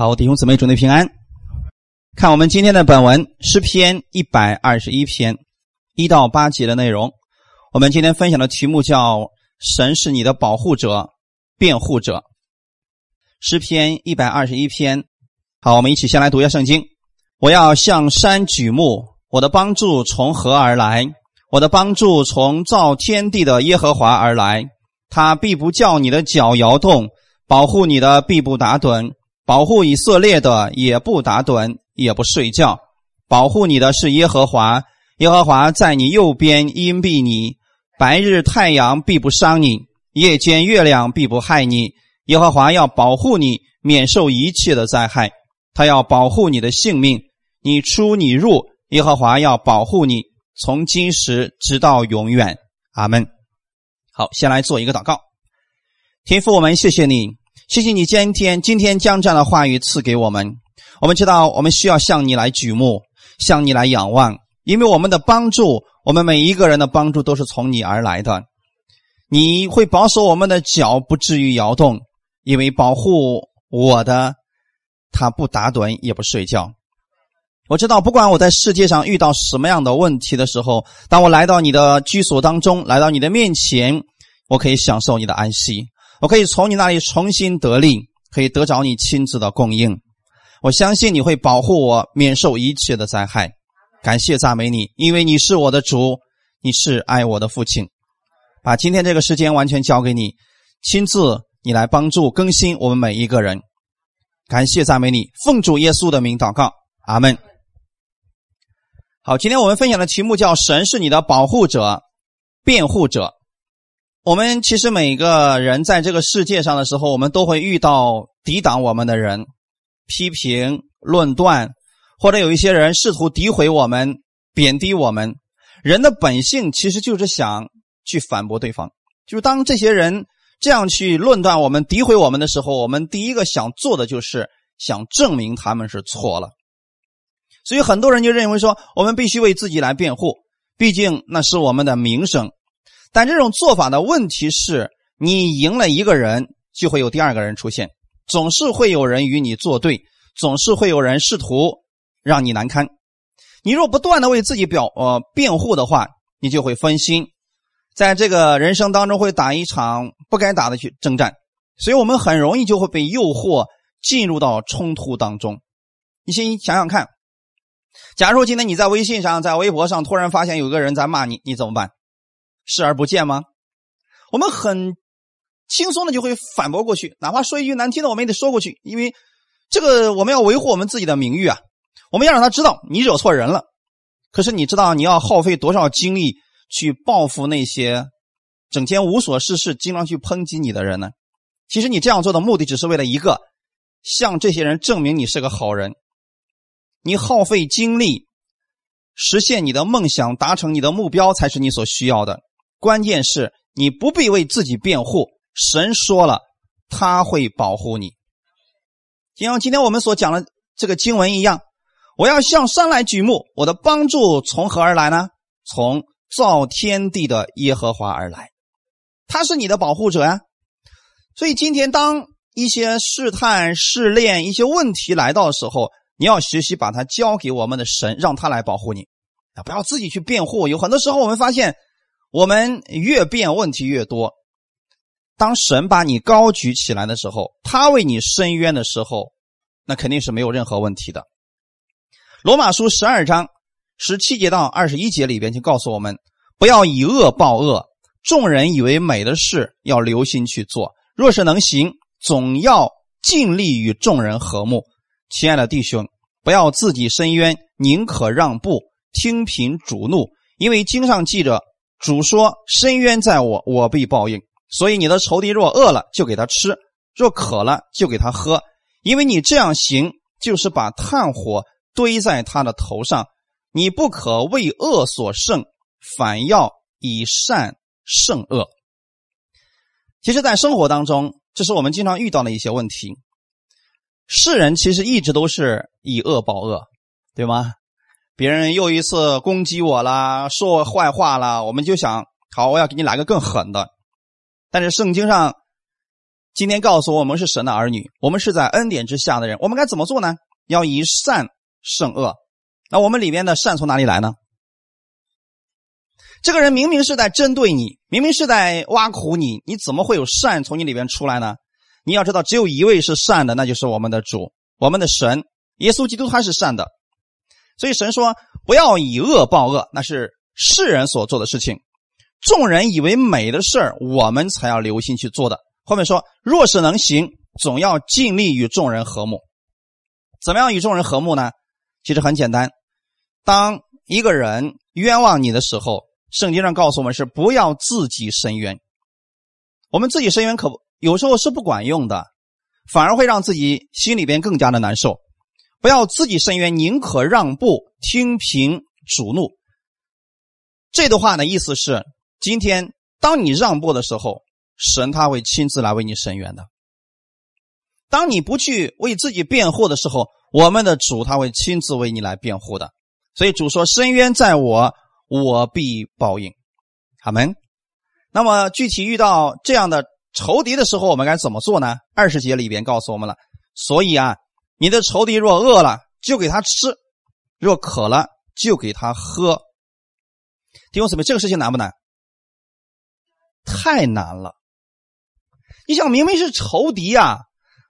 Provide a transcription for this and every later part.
好，弟兄姊妹，祝你平安。看我们今天的本文诗篇一百二十一篇一到八节的内容。我们今天分享的题目叫“神是你的保护者、辩护者”。诗篇一百二十一篇，好，我们一起先来读一下圣经。我要向山举目，我的帮助从何而来？我的帮助从造天地的耶和华而来。他必不叫你的脚摇动，保护你的必不打盹，保护以色列的也不打盹，也不睡觉。保护你的是耶和华，耶和华在你右边荫庇你，白日太阳必不伤你，夜间月亮必不害你。耶和华要保护你，免受一切的灾害。他要保护你的性命，你出你入，耶和华要保护你，从今时直到永远。阿门。好，先来做一个祷告。天父，我们谢谢你，谢谢你今天今天将这样的话语赐给我们。我们知道，我们需要向你来举目，向你来仰望，因为我们的帮助，我们每一个人的帮助都是从你而来的。你会保守我们的脚不至于摇动，因为保护我的，他不打盹也不睡觉。我知道，不管我在世界上遇到什么样的问题的时候，当我来到你的居所当中，来到你的面前。我可以享受你的安息，我可以从你那里重新得力，可以得着你亲自的供应。我相信你会保护我，免受一切的灾害。感谢赞美你，因为你是我的主，你是爱我的父亲。把今天这个时间完全交给你，亲自你来帮助更新我们每一个人。感谢赞美你，奉主耶稣的名祷告，阿门。好，今天我们分享的题目叫“神是你的保护者、辩护者”。我们其实每个人在这个世界上的时候，我们都会遇到抵挡我们的人，批评、论断，或者有一些人试图诋毁我们、贬低我们。人的本性其实就是想去反驳对方。就是当这些人这样去论断我们、诋毁我们的时候，我们第一个想做的就是想证明他们是错了。所以很多人就认为说，我们必须为自己来辩护，毕竟那是我们的名声。但这种做法的问题是，你赢了一个人，就会有第二个人出现，总是会有人与你作对，总是会有人试图让你难堪。你若不断的为自己表呃辩护的话，你就会分心，在这个人生当中会打一场不该打的去征战，所以我们很容易就会被诱惑进入到冲突当中。你先想想看，假如今天你在微信上、在微博上突然发现有个人在骂你，你怎么办？视而不见吗？我们很轻松的就会反驳过去，哪怕说一句难听的，我们也得说过去，因为这个我们要维护我们自己的名誉啊！我们要让他知道你惹错人了。可是你知道你要耗费多少精力去报复那些整天无所事事、经常去抨击你的人呢？其实你这样做的目的只是为了一个，向这些人证明你是个好人。你耗费精力实现你的梦想、达成你的目标，才是你所需要的。关键是你不必为自己辩护，神说了，他会保护你。就像今天我们所讲的这个经文一样，我要向山来举目，我的帮助从何而来呢？从造天地的耶和华而来，他是你的保护者呀。所以今天当一些试探、试炼、一些问题来到的时候，你要学习把它交给我们的神，让他来保护你啊！不要自己去辩护。有很多时候我们发现。我们越变问题越多。当神把你高举起来的时候，他为你伸冤的时候，那肯定是没有任何问题的。罗马书十二章十七节到二十一节里边就告诉我们：不要以恶报恶。众人以为美的事，要留心去做。若是能行，总要尽力与众人和睦。亲爱的弟兄，不要自己伸冤，宁可让步，听凭主怒，因为经上记着。主说：“深渊在我，我必报应。所以你的仇敌若饿了，就给他吃；若渴了，就给他喝。因为你这样行，就是把炭火堆在他的头上。你不可为恶所胜，反要以善胜恶。”其实，在生活当中，这是我们经常遇到的一些问题。世人其实一直都是以恶报恶，对吗？别人又一次攻击我了，说我坏话了，我们就想，好，我要给你来个更狠的。但是圣经上今天告诉我们是神的儿女，我们是在恩典之下的人，我们该怎么做呢？要以善胜恶。那我们里面的善从哪里来呢？这个人明明是在针对你，明明是在挖苦你，你怎么会有善从你里边出来呢？你要知道，只有一位是善的，那就是我们的主，我们的神耶稣基督，他是善的。所以神说：“不要以恶报恶，那是世人所做的事情。众人以为美的事儿，我们才要留心去做的。”后面说：“若是能行，总要尽力与众人和睦。怎么样与众人和睦呢？其实很简单，当一个人冤枉你的时候。”圣经上告诉我们是不要自己伸冤，我们自己伸冤可有时候是不管用的，反而会让自己心里边更加的难受。不要自己伸冤，宁可让步，听凭主怒。这段话的意思是：今天当你让步的时候，神他会亲自来为你伸冤的；当你不去为自己辩护的时候，我们的主他会亲自为你来辩护的。所以主说：“深冤在我。”我必报应，阿门。那么具体遇到这样的仇敌的时候，我们该怎么做呢？二十节里边告诉我们了。所以啊，你的仇敌若饿了，就给他吃；若渴了，就给他喝。弟兄姊妹，这个事情难不难？太难了。你想，明明是仇敌呀，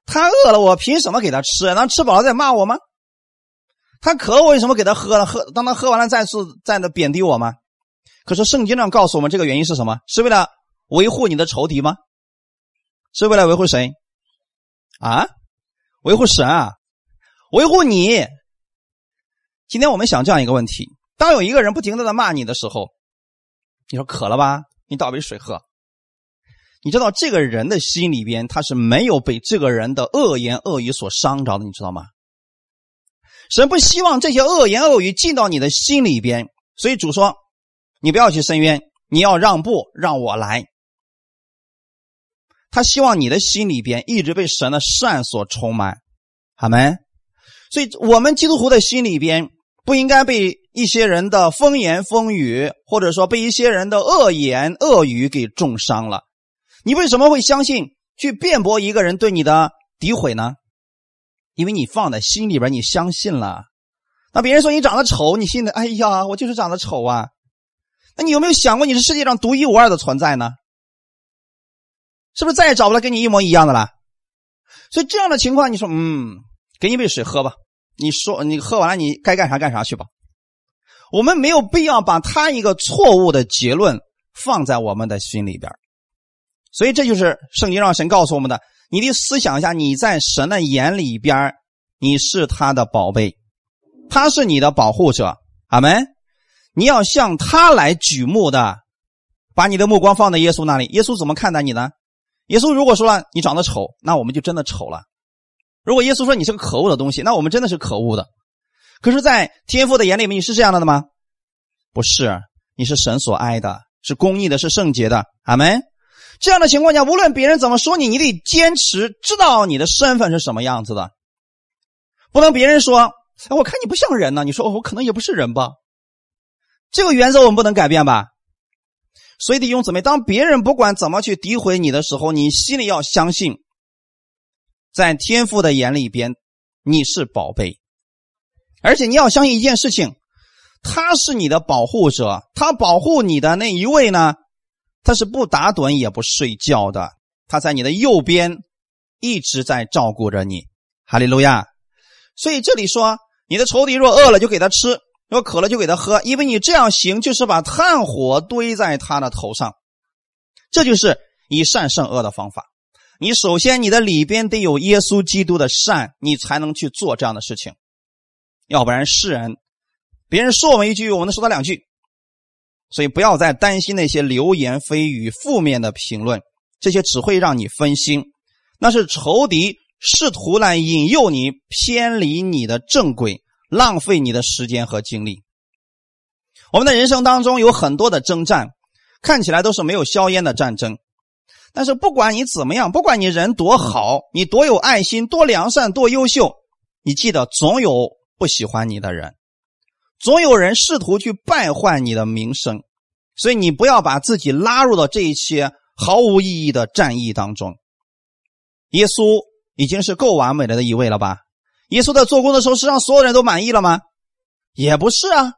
他饿了，我凭什么给他吃？他吃饱了再骂我吗？他渴，我为什么给他喝了？喝，当他喝完了，再次再那贬低我吗？可是圣经上告诉我们，这个原因是什么？是为了维护你的仇敌吗？是为了维护谁？啊？维护神啊？维护你？今天我们想这样一个问题：当有一个人不停的在骂你的时候，你说渴了吧？你倒杯水喝。你知道这个人的心里边，他是没有被这个人的恶言恶语所伤着的，你知道吗？神不希望这些恶言恶语进到你的心里边，所以主说：“你不要去伸冤，你要让步，让我来。”他希望你的心里边一直被神的善所充满，好没？所以，我们基督徒的心里边不应该被一些人的风言风语，或者说被一些人的恶言恶语给重伤了。你为什么会相信去辩驳一个人对你的诋毁呢？因为你放在心里边，你相信了。那别人说你长得丑，你心里哎呀，我就是长得丑啊。那你有没有想过，你是世界上独一无二的存在呢？是不是再也找不到跟你一模一样的了？所以这样的情况，你说嗯，给你杯水喝吧。你说你喝完了，你该干啥干啥去吧。我们没有必要把他一个错误的结论放在我们的心里边。所以这就是圣经让神告诉我们的。你得思想一下，你在神的眼里边，你是他的宝贝，他是你的保护者，阿门。你要向他来举目的，把你的目光放在耶稣那里。耶稣怎么看待你呢？耶稣如果说了你长得丑，那我们就真的丑了；如果耶稣说你是个可恶的东西，那我们真的是可恶的。可是，在天父的眼里面，你是这样的的吗？不是，你是神所爱的，是公义的，是圣洁的，阿门。这样的情况下，无论别人怎么说你，你得坚持知道你的身份是什么样子的，不能别人说：“哎，我看你不像人呢。”你说：“我可能也不是人吧？”这个原则我们不能改变吧？所以弟兄姊妹，当别人不管怎么去诋毁你的时候，你心里要相信，在天父的眼里边你是宝贝，而且你要相信一件事情，他是你的保护者，他保护你的那一位呢？他是不打盹也不睡觉的，他在你的右边，一直在照顾着你，哈利路亚。所以这里说，你的仇敌若饿了就给他吃，若渴了就给他喝，因为你这样行就是把炭火堆在他的头上。这就是以善胜恶的方法。你首先你的里边得有耶稣基督的善，你才能去做这样的事情。要不然世人，别人说我们一句，我们能说他两句。所以不要再担心那些流言蜚语、负面的评论，这些只会让你分心。那是仇敌试图来引诱你偏离你的正轨，浪费你的时间和精力。我们的人生当中有很多的征战，看起来都是没有硝烟的战争。但是不管你怎么样，不管你人多好，你多有爱心、多良善、多优秀，你记得总有不喜欢你的人。总有人试图去败坏你的名声，所以你不要把自己拉入到这一些毫无意义的战役当中。耶稣已经是够完美的一位了吧？耶稣在做工的时候，是让所有人都满意了吗？也不是啊，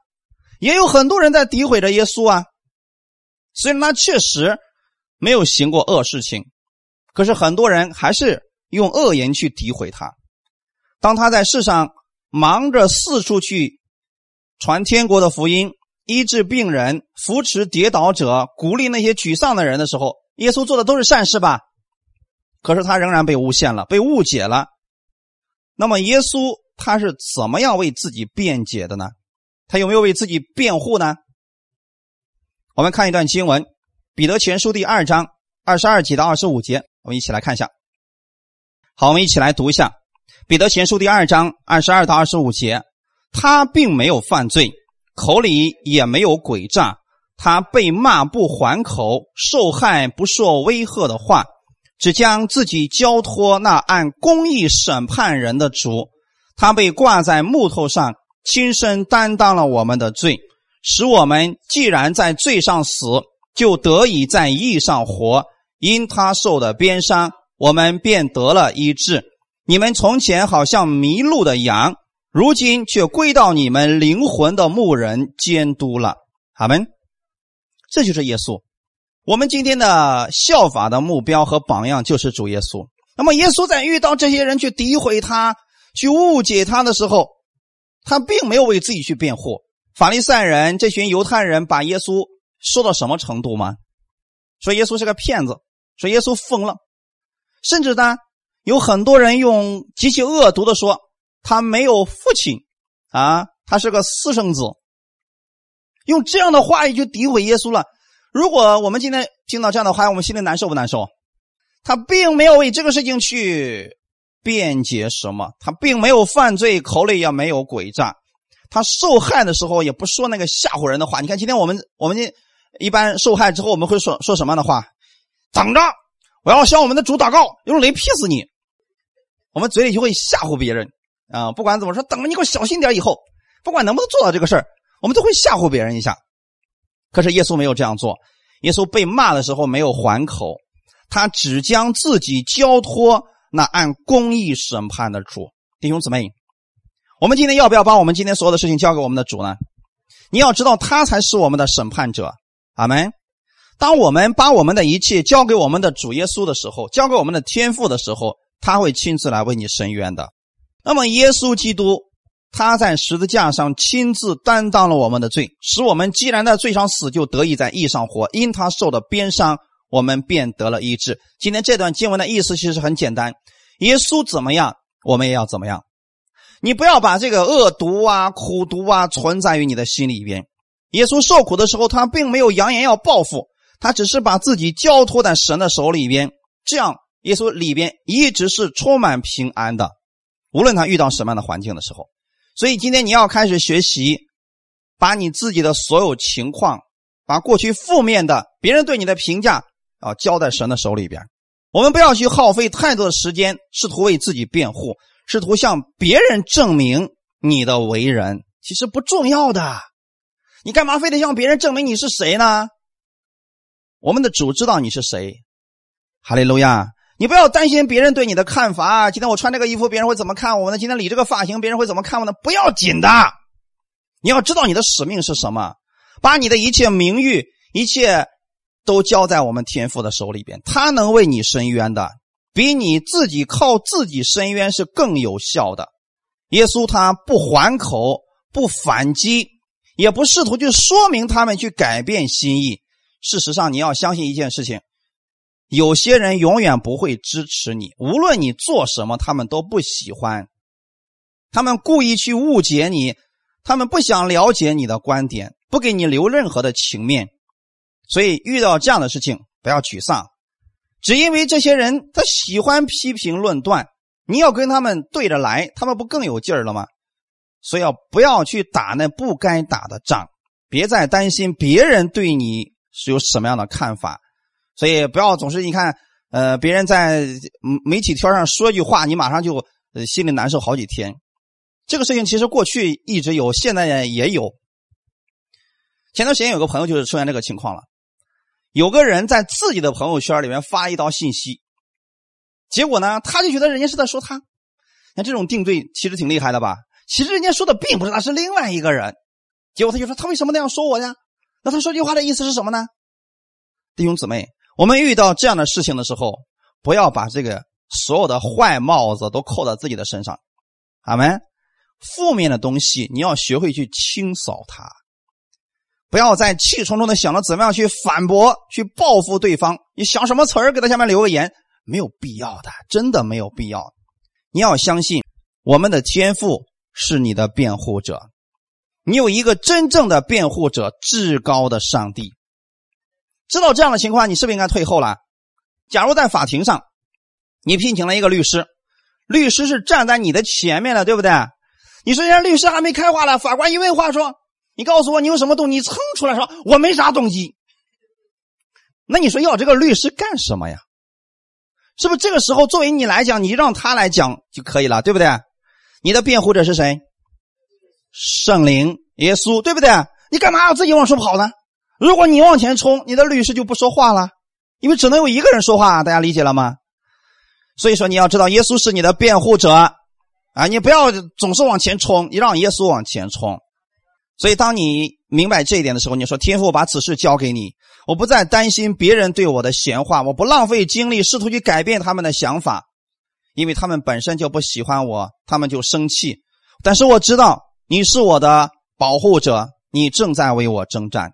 也有很多人在诋毁着耶稣啊。虽然他确实没有行过恶事情，可是很多人还是用恶言去诋毁他。当他在世上忙着四处去传天国的福音、医治病人、扶持跌倒者、鼓励那些沮丧的人的时候，耶稣做的都是善事吧？可是他仍然被诬陷了，被误解了。那么耶稣他是怎么样为自己辩解的呢？他有没有为自己辩护呢？我们看一段经文，《彼得前书》第二章二十二节到二十五节，我们一起来看一下。好，我们一起来读一下《彼得前书》第二章二十二到二十五节。他并没有犯罪，口里也没有诡诈。他被骂不还口，受害不受威吓的话，只将自己交托那按公义审判人的主。他被挂在木头上，亲身担当了我们的罪。使我们既然在罪上死，就得以在义上活。因他受的鞭伤，我们便得了医治。你们从前好像迷路的羊，如今却归到你们灵魂的牧人监督了。阿门。这就是耶稣。我们今天的效法的目标和榜样就是主耶稣。那么，耶稣在遇到这些人去诋毁他、去误解他的时候，他并没有为自己去辩护。法利赛人这群犹太人把耶稣说到什么程度吗？说耶稣是个骗子，说耶稣疯了，甚至呢，有很多人用极其恶毒的说他没有父亲啊，他是个私生子，用这样的话语去诋毁耶稣了。如果我们今天听到这样的话，我们心里难受不难受？他并没有为这个事情去辩解什么，他并没有犯罪，口里也没有诡诈。他受害的时候也不说那个吓唬人的话。你看，今天我们我们今一般受害之后，我们会说说什么样的话？等着，我要向我们的主祷告，用雷劈死你。我们嘴里就会吓唬别人啊，不管怎么说，等着你给我小心点。以后不管能不能做到这个事，我们都会吓唬别人一下。可是耶稣没有这样做。耶稣被骂的时候没有还口，他只将自己交托那按公义审判的主。弟兄姊妹。我们今天要不要把我们今天所有的事情交给我们的主呢？你要知道，他才是我们的审判者。阿门。当我们把我们的一切交给我们的主耶稣的时候，交给我们的天父的时候，他会亲自来为你伸冤的。那么，耶稣基督他在十字架上亲自担当了我们的罪，使我们既然在罪上死，就得以在义上活。因他受的鞭伤，我们便得了医治。今天这段经文的意思其实很简单：耶稣怎么样，我们也要怎么样。你不要把这个恶毒啊、苦毒啊存在于你的心里边。耶稣受苦的时候，他并没有扬言要报复，他只是把自己交托在神的手里边。这样，耶稣里边一直是充满平安的，无论他遇到什么样的环境的时候。所以，今天你要开始学习，把你自己的所有情况，把过去负面的别人对你的评价啊交在神的手里边。我们不要去耗费太多的时间，试图为自己辩护。试图向别人证明你的为人，其实不重要的。你干嘛非得向别人证明你是谁呢？我们的主知道你是谁。哈利路亚！你不要担心别人对你的看法。今天我穿这个衣服，别人会怎么看我呢？今天理这个发型，别人会怎么看我呢？不要紧的。你要知道你的使命是什么，把你的一切名誉、一切都交在我们天父的手里边，他能为你伸冤的。比你自己靠自己伸冤是更有效的。耶稣他不还口，不反击，也不试图去说明他们去改变心意。事实上，你要相信一件事情：有些人永远不会支持你，无论你做什么，他们都不喜欢。他们故意去误解你，他们不想了解你的观点，不给你留任何的情面。所以，遇到这样的事情，不要沮丧。只因为这些人他喜欢批评论断，你要跟他们对着来，他们不更有劲儿了吗？所以要不要去打那不该打的仗？别再担心别人对你是有什么样的看法，所以不要总是你看，呃，别人在媒体圈上说一句话，你马上就呃心里难受好几天。这个事情其实过去一直有，现在也有。前段时间有个朋友就是出现这个情况了。有个人在自己的朋友圈里面发一道信息，结果呢，他就觉得人家是在说他。像这种定罪其实挺厉害的吧？其实人家说的并不是他，是另外一个人。结果他就说他为什么那样说我呀？那他说句话的意思是什么呢？弟兄姊妹，我们遇到这样的事情的时候，不要把这个所有的坏帽子都扣在自己的身上。阿门。负面的东西你要学会去清扫它，不要在气冲冲的想着怎么样去反驳、去报复对方。你想什么词儿给他下面留个言，没有必要的，真的没有必要。你要相信我们的天赋是你的辩护者，你有一个真正的辩护者，至高的上帝。知道这样的情况，你是不是应该退后了？假如在法庭上，你聘请了一个律师，律师是站在你的前面的，对不对？你说人家律师还没开话了，法官一问话说：“你告诉我你有什么动机？”蹭出来说：“我没啥动机。”那你说要这个律师干什么呀？是不是这个时候作为你来讲，你让他来讲就可以了，对不对？你的辩护者是谁？圣灵、耶稣，对不对？你干嘛要自己往出跑呢？如果你往前冲，你的律师就不说话了，因为只能有一个人说话，大家理解了吗？所以说你要知道，耶稣是你的辩护者啊！你不要总是往前冲，你让耶稣往前冲。所以当你明白这一点的时候，你说天父把此事交给你，我不再担心别人对我的闲话，我不浪费精力试图去改变他们的想法，因为他们本身就不喜欢我，他们就生气。但是我知道你是我的保护者，你正在为我征战。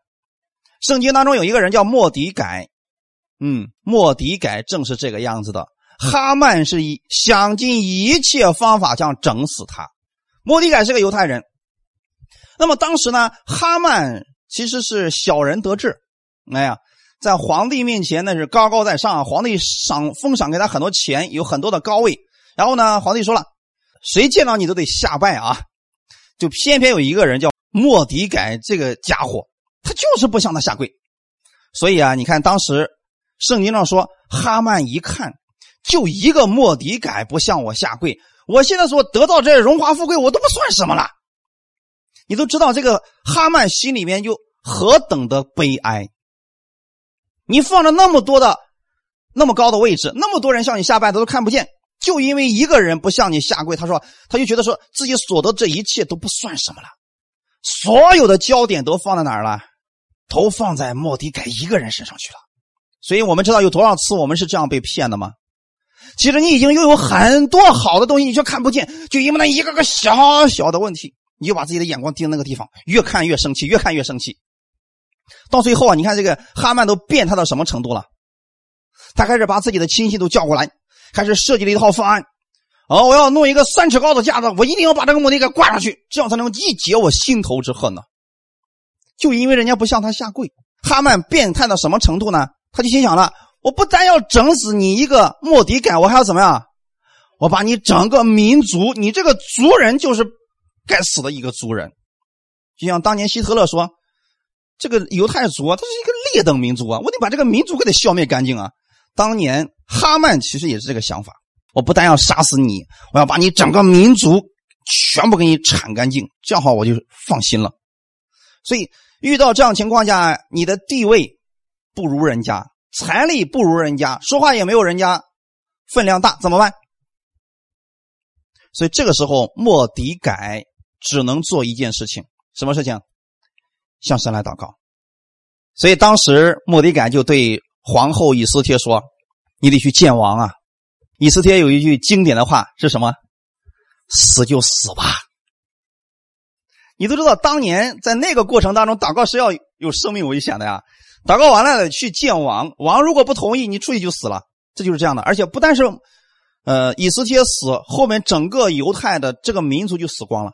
圣经当中有一个人叫莫迪改，嗯，莫迪改正是这个样子的。哈曼是以想尽一切方法想整死他。莫迪改是个犹太人。那么当时呢，哈曼其实是小人得志，哎呀，在皇帝面前那是高高在上，皇帝赏封赏给他很多钱，有很多的高位。然后呢，皇帝说了，谁见到你都得下拜啊。就偏偏有一个人叫莫迪改，这个家伙。他就是不向他下跪，所以啊，你看当时圣经上说，哈曼一看，就一个莫迪改不向我下跪，我现在所得到这荣华富贵，我都不算什么了。你都知道这个哈曼心里面就何等的悲哀。你放着那么多的那么高的位置，那么多人向你下拜，他都看不见，就因为一个人不向你下跪，他说他就觉得说自己所得这一切都不算什么了，所有的焦点都放在哪儿了？都放在莫迪改一个人身上去了，所以我们知道有多少次我们是这样被骗的吗？其实你已经拥有很多好的东西，你却看不见，就因为那一个个小小的问题，你就把自己的眼光盯那个地方，越看越生气，越看越生气。到最后啊，你看这个哈曼都变态到什么程度了？他开始把自己的亲戚都叫过来，开始设计了一套方案。哦，我要弄一个三尺高的架子，我一定要把这个莫迪给挂上去，这样才能一解我心头之恨呢。就因为人家不向他下跪，哈曼变态到什么程度呢？他就心想了：我不但要整死你一个莫迪改，我还要怎么样？我把你整个民族，你这个族人就是该死的一个族人。就像当年希特勒说：“这个犹太族啊，他是一个劣等民族啊，我得把这个民族给他消灭干净啊。”当年哈曼其实也是这个想法：我不但要杀死你，我要把你整个民族全部给你铲干净，这样话我就放心了。所以。遇到这样情况下，你的地位不如人家，财力不如人家，说话也没有人家分量大，怎么办？所以这个时候，莫迪改只能做一件事情，什么事情？向神来祷告。所以当时莫迪改就对皇后以斯帖说：“你得去见王啊！”以斯帖有一句经典的话是什么？“死就死吧。”你都知道，当年在那个过程当中，祷告是要有生命危险的呀。祷告完了去见王，王如果不同意，你出去就死了。这就是这样的。而且不但是，呃，以斯帖死，后面整个犹太的这个民族就死光了，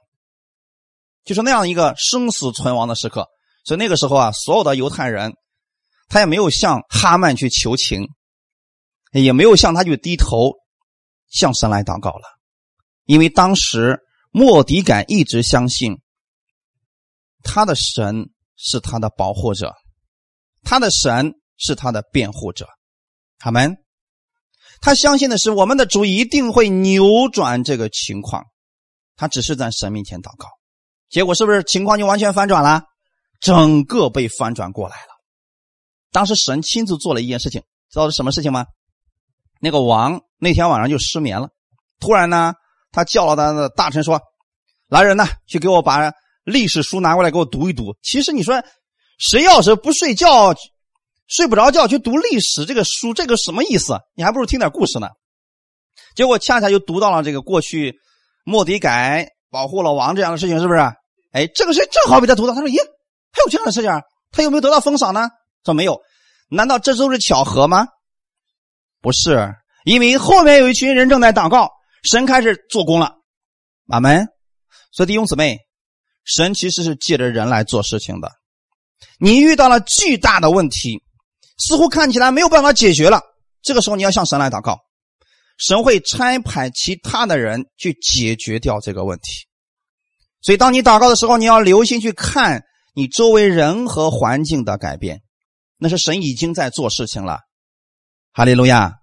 就是那样一个生死存亡的时刻。所以那个时候啊，所有的犹太人，他也没有向哈曼去求情，也没有向他去低头，向神来祷告了，因为当时莫迪改一直相信。他的神是他的保护者，他的神是他的辩护者，他们，他相信的是我们的主一定会扭转这个情况，他只是在神面前祷告，结果是不是情况就完全反转了？整个被翻转过来了。当时神亲自做了一件事情，知道是什么事情吗？那个王那天晚上就失眠了。突然呢，他叫了他的大臣说：“来人呐，去给我把历史书拿过来给我读一读。”其实你说，谁要是不睡觉、睡不着觉去读历史这个书，这个什么意思？你还不如听点故事呢。结果恰恰就读到了这个过去莫迪改保护了王这样的事情，是不是？哎，这个事正好被他读到。他说：“咦，还有这样的事情？他有没有得到封赏呢？”说没有。难道这都是巧合吗？不是，因为后面有一群人正在祷告，神开始做工了。阿门。所以弟兄姊妹，神其实是借着人来做事情的。你遇到了巨大的问题，似乎看起来没有办法解决了，这个时候你要向神来祷告，神会差派其他的人去解决掉这个问题。所以当你祷告的时候，你要留心去看你周围人和环境的改变。那是神已经在做事情了，哈利路亚！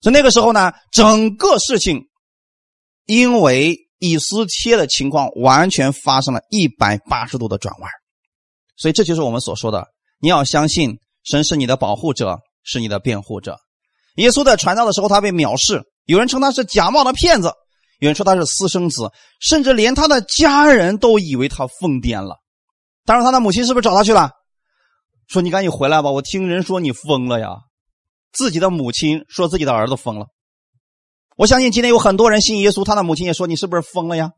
在那个时候呢，整个事情因为以斯帖的情况，完全发生了一百八十度的转弯。所以这就是我们所说的：你要相信神是你的保护者，是你的辩护者。耶稣在传道的时候，他被藐视，有人称他是假冒的骗子，有人说他是私生子，甚至连他的家人都以为他疯癫了。当时，他的母亲是不是找他去了？说你赶紧回来吧！我听人说你疯了呀，自己的母亲说自己的儿子疯了。我相信今天有很多人信耶稣，他的母亲也说你是不是疯了呀？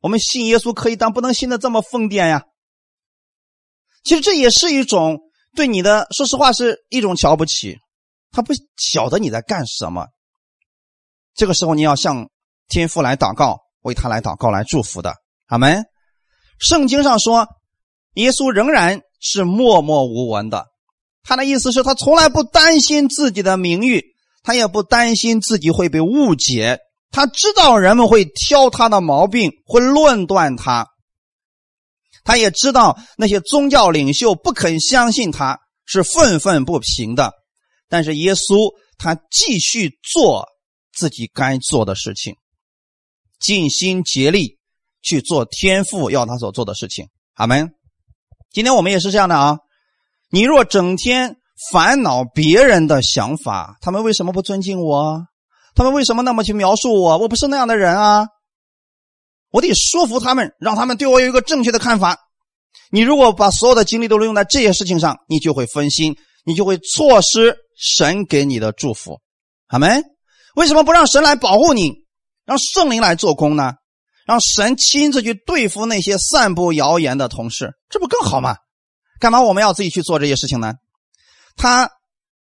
我们信耶稣可以，但不能信的这么疯癫呀。其实这也是一种对你的，说实话是一种瞧不起。他不晓得你在干什么。这个时候你要向天父来祷告，为他来祷告，来祝福的。阿门。圣经上说，耶稣仍然。是默默无闻的，他的意思是他从来不担心自己的名誉，他也不担心自己会被误解。他知道人们会挑他的毛病，会论断他。他也知道那些宗教领袖不肯相信他，是愤愤不平的。但是耶稣他继续做自己该做的事情，尽心竭力去做天父要他所做的事情。阿门。今天我们也是这样的啊！你若整天烦恼别人的想法，他们为什么不尊敬我？他们为什么那么去描述我？我不是那样的人啊！我得说服他们，让他们对我有一个正确的看法。你如果把所有的精力都用在这些事情上，你就会分心，你就会错失神给你的祝福。好没！为什么不让神来保护你，让圣灵来做工呢？让神亲自去对付那些散布谣言的同事，这不更好吗？干嘛我们要自己去做这些事情呢？他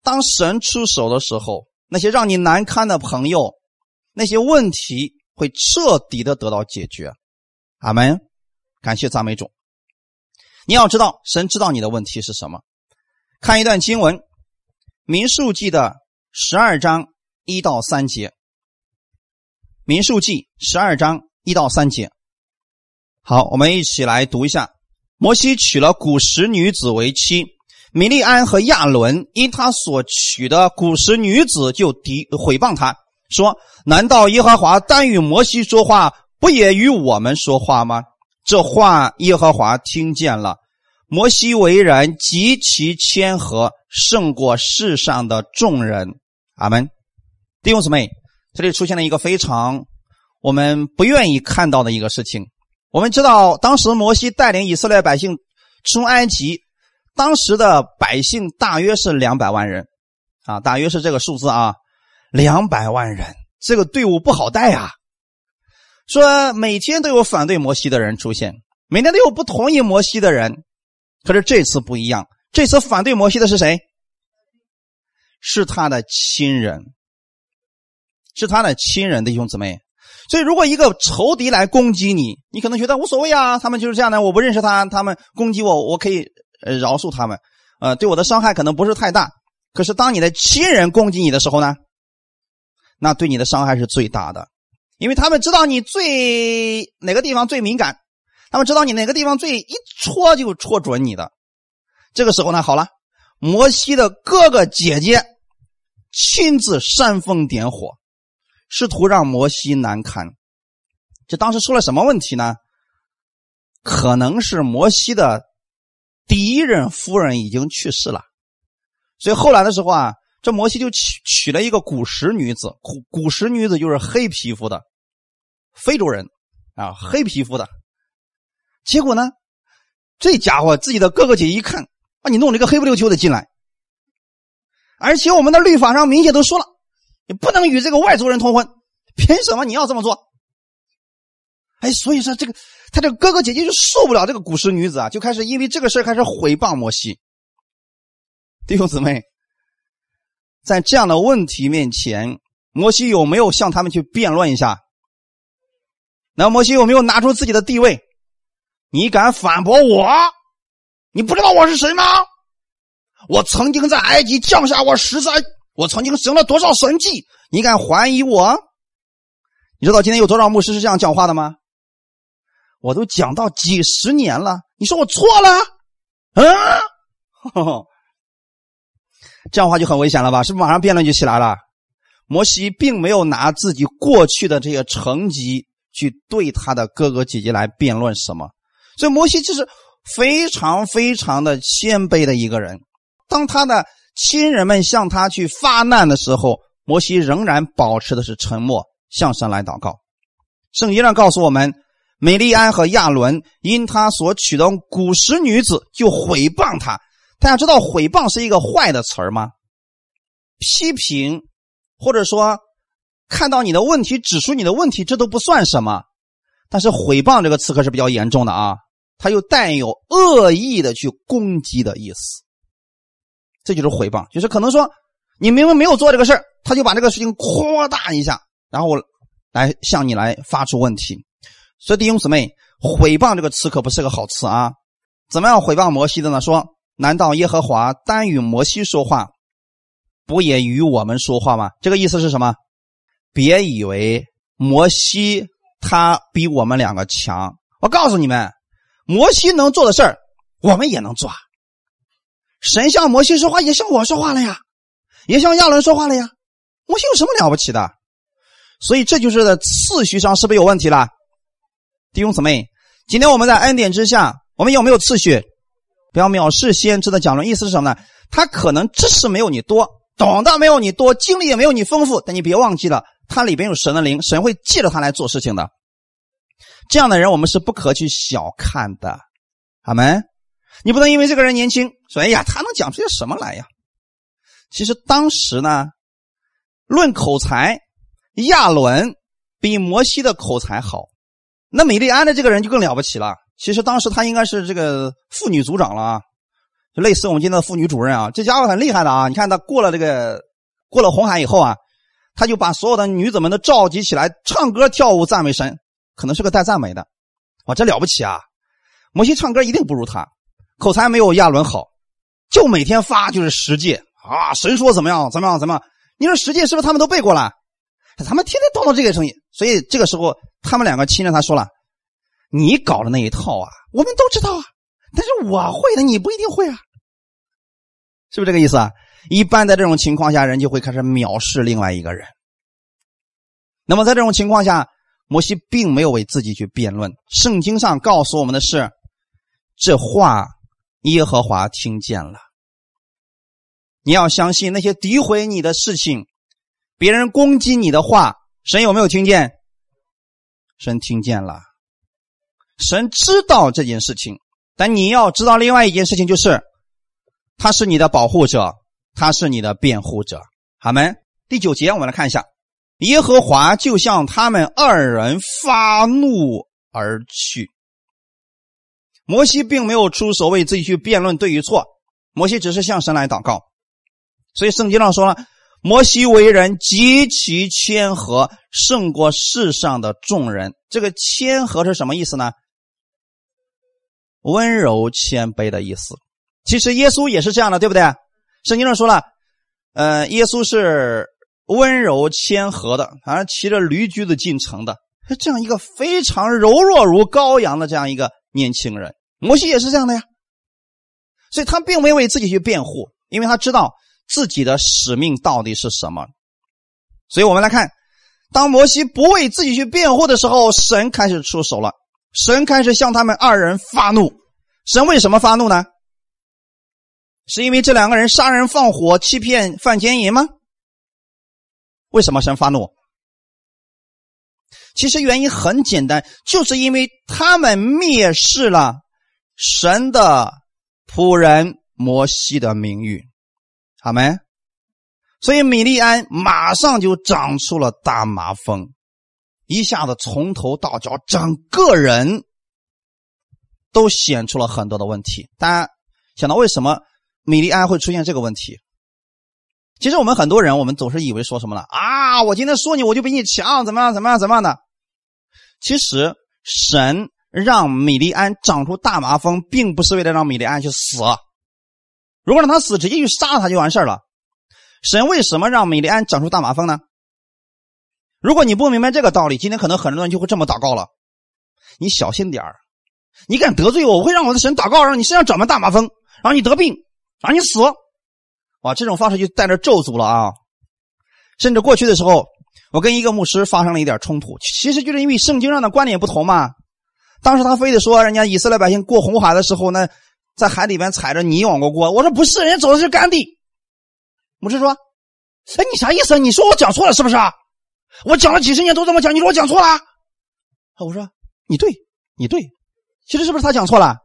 当神出手的时候，那些让你难堪的朋友，那些问题会彻底的得到解决。阿门！感谢赞美主。你要知道，神知道你的问题是什么。看一段经文，《民数记》的十二章一到三节，《民数记》十二章。一到三节，好，我们一起来读一下。摩西娶了古时女子为妻，米利安和亚伦因他所娶的古时女子就诋毁谤他，说：“难道耶和华单与摩西说话，不也与我们说话吗？”这话耶和华听见了。摩西为人极其谦和，胜过世上的众人。阿门。弟兄姊妹，这里出现了一个非常。我们不愿意看到的一个事情。我们知道，当时摩西带领以色列百姓出埃及，当时的百姓大约是两百万人，啊，大约是这个数字啊，两百万人，这个队伍不好带呀。说每天都有反对摩西的人出现，每天都有不同意摩西的人，可是这次不一样，这次反对摩西的是谁？是他的亲人，是他的亲人的弟兄姊妹。所以，如果一个仇敌来攻击你，你可能觉得无所谓啊，他们就是这样的，我不认识他，他们攻击我，我可以呃饶恕他们，呃，对我的伤害可能不是太大。可是，当你的亲人攻击你的时候呢，那对你的伤害是最大的，因为他们知道你最哪个地方最敏感，他们知道你哪个地方最一戳就戳准你的。这个时候呢，好了，摩西的哥哥姐姐亲自煽风点火。试图让摩西难堪，这当时出了什么问题呢？可能是摩西的第一任夫人已经去世了，所以后来的时候啊，这摩西就娶娶了一个古时女子，古古时女子就是黑皮肤的非洲人啊，黑皮肤的。结果呢，这家伙自己的哥哥姐姐一看啊，你弄了一个黑不溜秋的进来，而且我们的律法上明显都说了，你不能与这个外族人通婚，凭什么你要这么做？哎，所以说这个他这个哥哥姐姐就受不了这个古时女子啊，就开始因为这个事开始毁谤摩西。弟兄姊妹。在这样的问题面前，摩西有没有向他们去辩论一下？那摩西有没有拿出自己的地位？你敢反驳我？你不知道我是谁吗？我曾经在埃及降下过十三，我曾经行了多少神迹？你敢怀疑我？你知道今天有多少牧师是这样讲话的吗？我都讲到几十年了，你说我错了？嗯。这样的话就很危险了吧？是不是马上辩论就起来了？摩西并没有拿自己过去的这些成绩去对他的哥哥姐姐来辩论什么，所以摩西就是非常非常的谦卑的一个人。当他的亲人们向他去发难的时候，摩西仍然保持的是沉默，向神来祷告。圣经上告诉我们，美利安和亚伦因他所娶的古时女子就毁谤他。大家知道毁谤是一个坏的词儿吗？批评，或者说看到你的问题，指出你的问题，这都不算什么。但是毁谤这个词可是比较严重的啊，它又带有恶意的去攻击的意思。这就是毁谤，就是可能说你明明没有做这个事，他就把这个事情扩大一下，然后来向你来发出问题。所以弟兄姊妹，毁谤这个词可不是个好词啊。怎么样毁谤摩西的呢？说。难道耶和华单与摩西说话，不也与我们说话吗？这个意思是什么？别以为摩西他比我们两个强。我告诉你们，摩西能做的事儿，我们也能做。神向摩西说话，也向我说话了呀，也向亚伦说话了呀。摩西有什么了不起的？所以这就是在次序上是不是有问题了？弟兄姊妹，今天我们在恩典之下，我们有没有次序？不要藐视先知的讲论，意思是什么呢？他可能知识没有你多，懂得没有你多，经历也没有你丰富，但你别忘记了，他里边有神的灵，神会借着他来做事情的。这样的人，我们是不可去小看的。阿门。你不能因为这个人年轻，说哎呀，他能讲出些什么来呀？其实当时呢，论口才，亚伦比摩西的口才好，那米利安的这个人就更了不起了。其实当时他应该是这个妇女组长了啊，就类似我们今天的妇女主任啊。这家伙很厉害的啊！你看他过了这个过了红海以后啊，他就把所有的女子们都召集起来唱歌跳舞赞美神，可能是个带赞美的。哇，这了不起啊！摩西唱歌一定不如他，口才没有亚伦好，就每天发就是十诫啊，神说怎么样怎么样怎么样。你说十诫是不是他们都背过了？他们天天叨叨这个声音，所以这个时候他们两个亲着他说了。你搞的那一套啊，我们都知道啊，但是我会的，你不一定会啊，是不是这个意思啊？一般在这种情况下，人就会开始藐视另外一个人。那么在这种情况下，摩西并没有为自己去辩论。圣经上告诉我们的是，这话耶和华听见了。你要相信那些诋毁你的事情，别人攻击你的话，神有没有听见？神听见了。神知道这件事情，但你要知道另外一件事情，就是他是你的保护者，他是你的辩护者。好门。第九节，我们来看一下，耶和华就向他们二人发怒而去。摩西并没有出手为自己去辩论对与错，摩西只是向神来祷告。所以圣经上说了，摩西为人极其谦和，胜过世上的众人。这个谦和是什么意思呢？温柔谦卑的意思，其实耶稣也是这样的，对不对？圣经上说了，呃，耶稣是温柔谦和的，好像骑着驴驹子进城的，这样一个非常柔弱如羔羊的这样一个年轻人。摩西也是这样的呀，所以他并没有为自己去辩护，因为他知道自己的使命到底是什么。所以我们来看，当摩西不为自己去辩护的时候，神开始出手了。神开始向他们二人发怒，神为什么发怒呢？是因为这两个人杀人放火、欺骗犯奸淫吗？为什么神发怒？其实原因很简单，就是因为他们蔑视了神的仆人摩西的名誉，好没？所以米利安马上就长出了大麻风，一下子从头到脚，整个人都显出了很多的问题。大家想到为什么米利安会出现这个问题？其实我们很多人，我们总是以为说什么呢？啊，我今天说你，我就比你强，怎么样，怎么样，怎么样的？其实神让米利安长出大麻风，并不是为了让米利安去死。如果让他死，直接去杀他就完事了。神为什么让米利安长出大麻风呢？如果你不明白这个道理，今天可能很多人就会这么祷告了：你小心点儿，你敢得罪我，我会让我的神祷告，让你身上长满大麻风，然后你得病，然后你死。哇，这种方式就带着咒诅了啊！甚至过去的时候。我跟一个牧师发生了一点冲突，其实就是因为圣经上的观点不同嘛。当时他非得说人家以色列百姓过红海的时候呢，在海里边踩着泥往过过。我说不是，人家走的是干地。牧师说：“哎，你啥意思？你说我讲错了是不是？我讲了几十年都这么讲，你说我讲错了？”我说：“你对，你对。其实是不是他讲错了？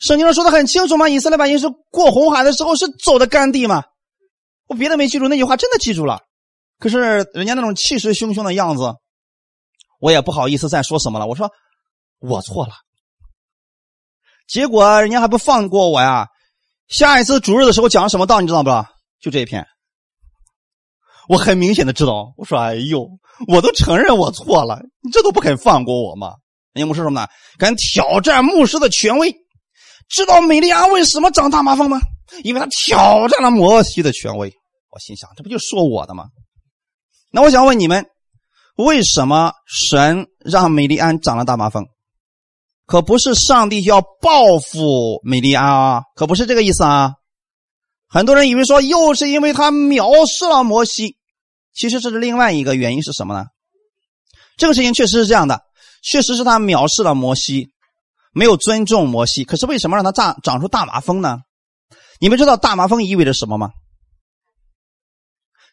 圣经上说的很清楚嘛，以色列百姓是过红海的时候是走的干地嘛。我别的没记住，那句话真的记住了。”可是人家那种气势汹汹的样子，我也不好意思再说什么了。我说我错了，结果人家还不放过我呀。下一次主日的时候讲什么道，你知道不？就这一篇，我很明显的知道。我说哎呦，我都承认我错了，你这都不肯放过我吗？人家牧师什么呢？敢挑战牧师的权威？知道美利安为什么长大麻风吗？因为他挑战了摩西的权威。我心想，这不就说我的吗？那我想问你们，为什么神让美利安长了大麻风？可不是上帝要报复美利安啊，可不是这个意思啊。很多人以为说又是因为他藐视了摩西，其实这是另外一个原因是什么呢？这个事情确实是这样的，确实是他藐视了摩西，没有尊重摩西。可是为什么让他长长出大麻风呢？你们知道大麻风意味着什么吗？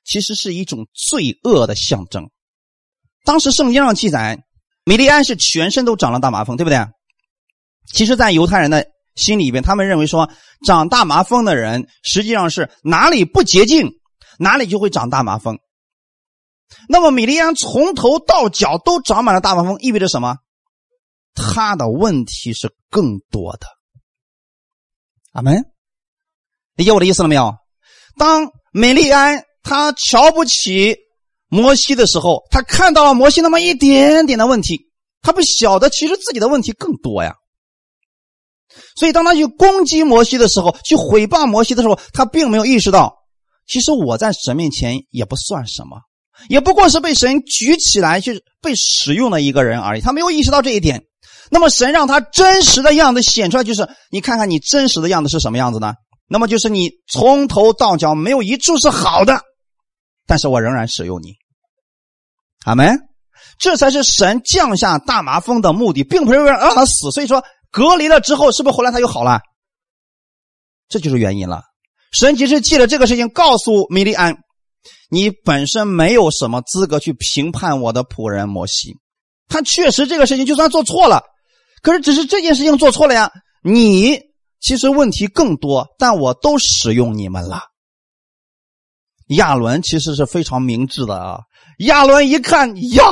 其实是一种罪恶的象征。当时圣经上记载，米利安是全身都长了大麻风，对不对？其实，在犹太人的心里边，他们认为说，长大麻风的人实际上是哪里不洁净，哪里就会长大麻风。那么，米利安从头到脚都长满了大麻风，意味着什么？他的问题是更多的。阿门，理解我的意思了没有？当米利安。他瞧不起摩西的时候，他看到了摩西那么一点点的问题，他不晓得其实自己的问题更多呀。所以当他去攻击摩西的时候，去毁谤摩西的时候，他并没有意识到，其实我在神面前也不算什么，也不过是被神举起来去被使用的一个人而已。他没有意识到这一点。那么神让他真实的样子显出来，就是你看看你真实的样子是什么样子呢？那么就是你从头到脚没有一处是好的。但是我仍然使用你，阿门。这才是神降下大麻风的目的，并不是为了让他死。所以说，隔离了之后，是不是后来他又好了？这就是原因了。神只是借着这个事情告诉米利安：你本身没有什么资格去评判我的仆人摩西。他确实这个事情就算做错了，可是只是这件事情做错了呀。你其实问题更多，但我都使用你们了。亚伦其实是非常明智的啊！亚伦一看呀，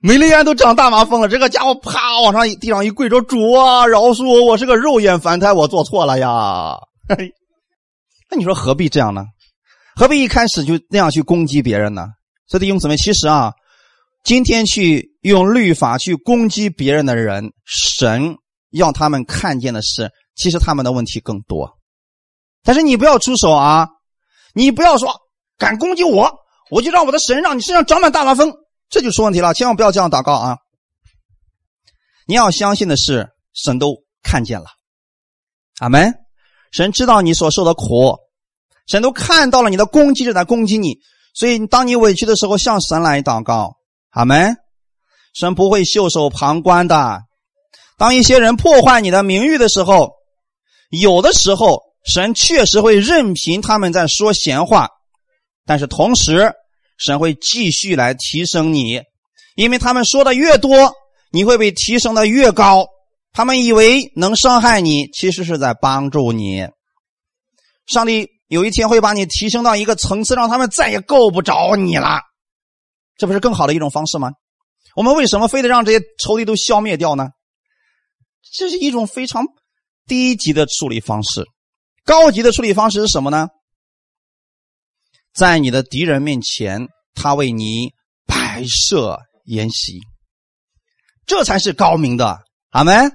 美利安都长大麻风了，这个家伙啪往上地上一跪着，主啊，饶恕我，我是个肉眼凡胎，我做错了呀！那你说何必这样呢？何必一开始就那样去攻击别人呢？所以弟兄姊妹，其实啊，今天去用律法去攻击别人的人，神要他们看见的是，其实他们的问题更多。但是你不要出手啊！你不要说敢攻击我，我就让我的神让你身上长满大麻风，这就出问题了。千万不要这样祷告啊！你要相信的是，神都看见了，阿门。神知道你所受的苦，神都看到了你的攻击者在攻击你，所以当你委屈的时候，向神来祷告，阿门。神不会袖手旁观的。当一些人破坏你的名誉的时候，有的时候神确实会任凭他们在说闲话，但是同时，神会继续来提升你，因为他们说的越多，你会被提升的越高。他们以为能伤害你，其实是在帮助你。上帝有一天会把你提升到一个层次，让他们再也够不着你了。这不是更好的一种方式吗？我们为什么非得让这些仇敌都消灭掉呢？这是一种非常低级的处理方式。高级的处理方式是什么呢？在你的敌人面前，他为你摆设筵席，这才是高明的。阿门。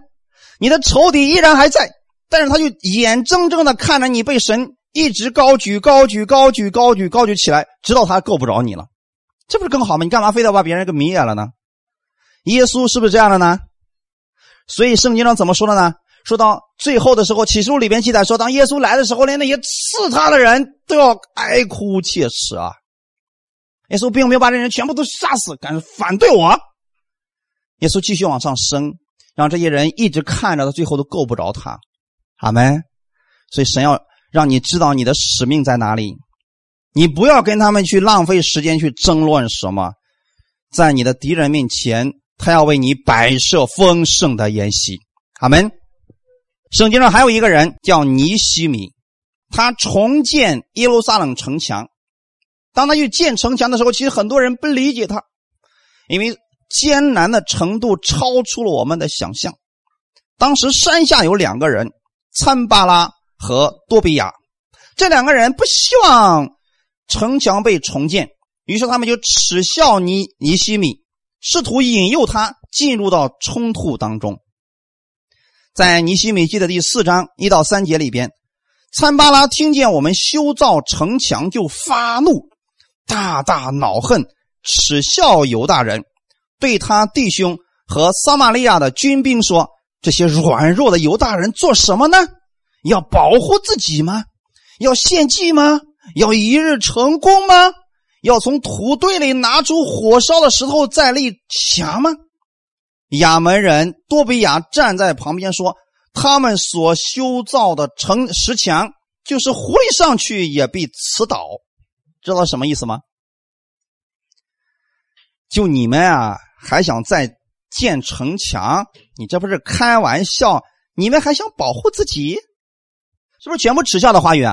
你的仇敌依然还在，但是他就眼睁睁的看着你被神一直高举、高举、高举、高举、高举起来，直到他够不着你了。这不是更好吗？你干嘛非得把别人给迷眼了呢？耶稣是不是这样的呢？所以圣经上怎么说的呢？说到最后的时候，启示录里边记载说，当耶稣来的时候，连那些刺他的人都要哀哭切齿啊！耶稣并没有把这人全部都杀死，敢反对我。耶稣继续往上升，让这些人一直看着他，最后都够不着他。阿门。所以神要让你知道你的使命在哪里，你不要跟他们去浪费时间去争论什么，在你的敌人面前，他要为你摆设丰盛的筵席。阿门。圣经上还有一个人叫尼西米，他重建耶路撒冷城墙。当他去建城墙的时候，其实很多人不理解他，因为艰难的程度超出了我们的想象。当时山下有两个人，参巴拉和多比亚，这两个人不希望城墙被重建，于是他们就耻笑尼尼西米，试图引诱他进入到冲突当中。在尼西米记的第四章一到三节里边，参巴拉听见我们修造城墙就发怒，大大恼恨，耻笑犹大人，对他弟兄和撒玛利亚的军兵说：“这些软弱的犹大人做什么呢？要保护自己吗？要献祭吗？要一日成功吗？要从土堆里拿出火烧的石头再立墙吗？”亚门人多比亚站在旁边说：“他们所修造的城石墙，就是狐狸上去也必刺倒。知道什么意思吗？就你们啊，还想再建城墙？你这不是开玩笑？你们还想保护自己？是不是全部耻笑的话语？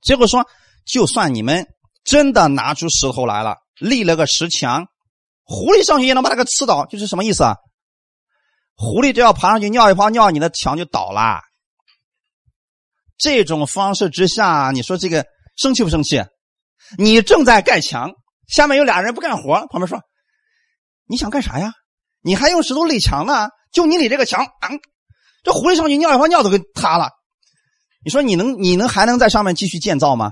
结果说，就算你们真的拿出石头来了，立了个石墙。”狐狸上去也能把它给吃倒，就是什么意思啊？狐狸只要爬上去尿一泡尿，你的墙就倒了。这种方式之下，你说这个生气不生气？你正在盖墙，下面有俩人不干活，旁边说：“你想干啥呀？你还用石头垒墙呢？就你垒这个墙，啊，这狐狸上去尿一泡尿都给塌了。你说你能你能还能在上面继续建造吗？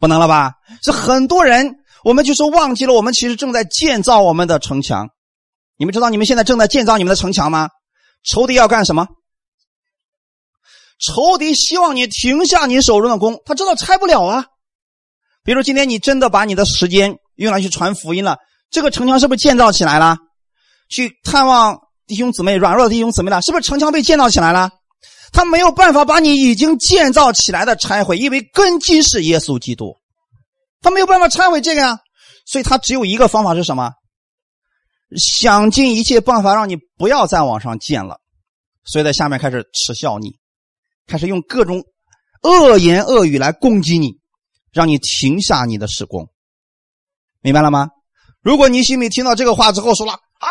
不能了吧？是很多人。我们就说忘记了，我们其实正在建造我们的城墙。你们知道你们现在正在建造你们的城墙吗？仇敌要干什么？仇敌希望你停下你手中的工，他知道拆不了啊。比如今天你真的把你的时间用来去传福音了，这个城墙是不是建造起来了？去探望弟兄姊妹、软弱的弟兄姊妹了，是不是城墙被建造起来了？他没有办法把你已经建造起来的拆毁，因为根基是耶稣基督。他没有办法拆毁这个呀，所以他只有一个方法是什么？想尽一切办法让你不要再往上建了，所以在下面开始耻笑你，开始用各种恶言恶语来攻击你，让你停下你的施工，明白了吗？如果你心里听到这个话之后说了啊，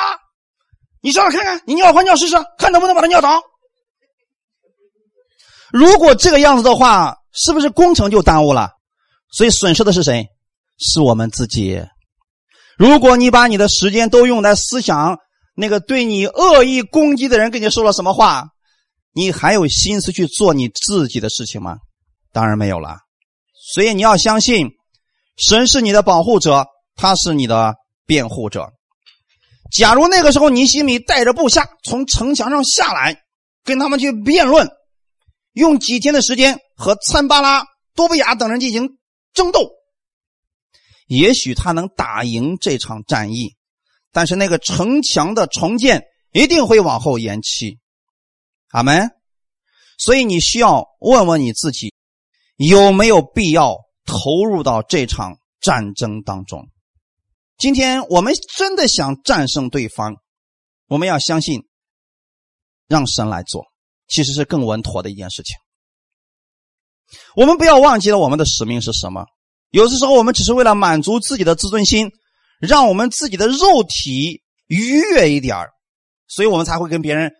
你上来看看，你尿换尿试试，看能不能把它尿倒。如果这个样子的话，是不是工程就耽误了？所以损失的是谁？是我们自己。如果你把你的时间都用在思想那个对你恶意攻击的人跟你说了什么话，你还有心思去做你自己的事情吗？当然没有了。所以你要相信，神是你的保护者，他是你的辩护者。假如那个时候尼西米带着部下从城墙上下来，跟他们去辩论，用几天的时间和参巴拉、多比亚等人进行。争斗，也许他能打赢这场战役，但是那个城墙的重建一定会往后延期。阿门。所以你需要问问你自己，有没有必要投入到这场战争当中？今天我们真的想战胜对方，我们要相信，让神来做，其实是更稳妥的一件事情。我们不要忘记了我们的使命是什么。有的时候，我们只是为了满足自己的自尊心，让我们自己的肉体愉悦一点所以我们才会跟别人，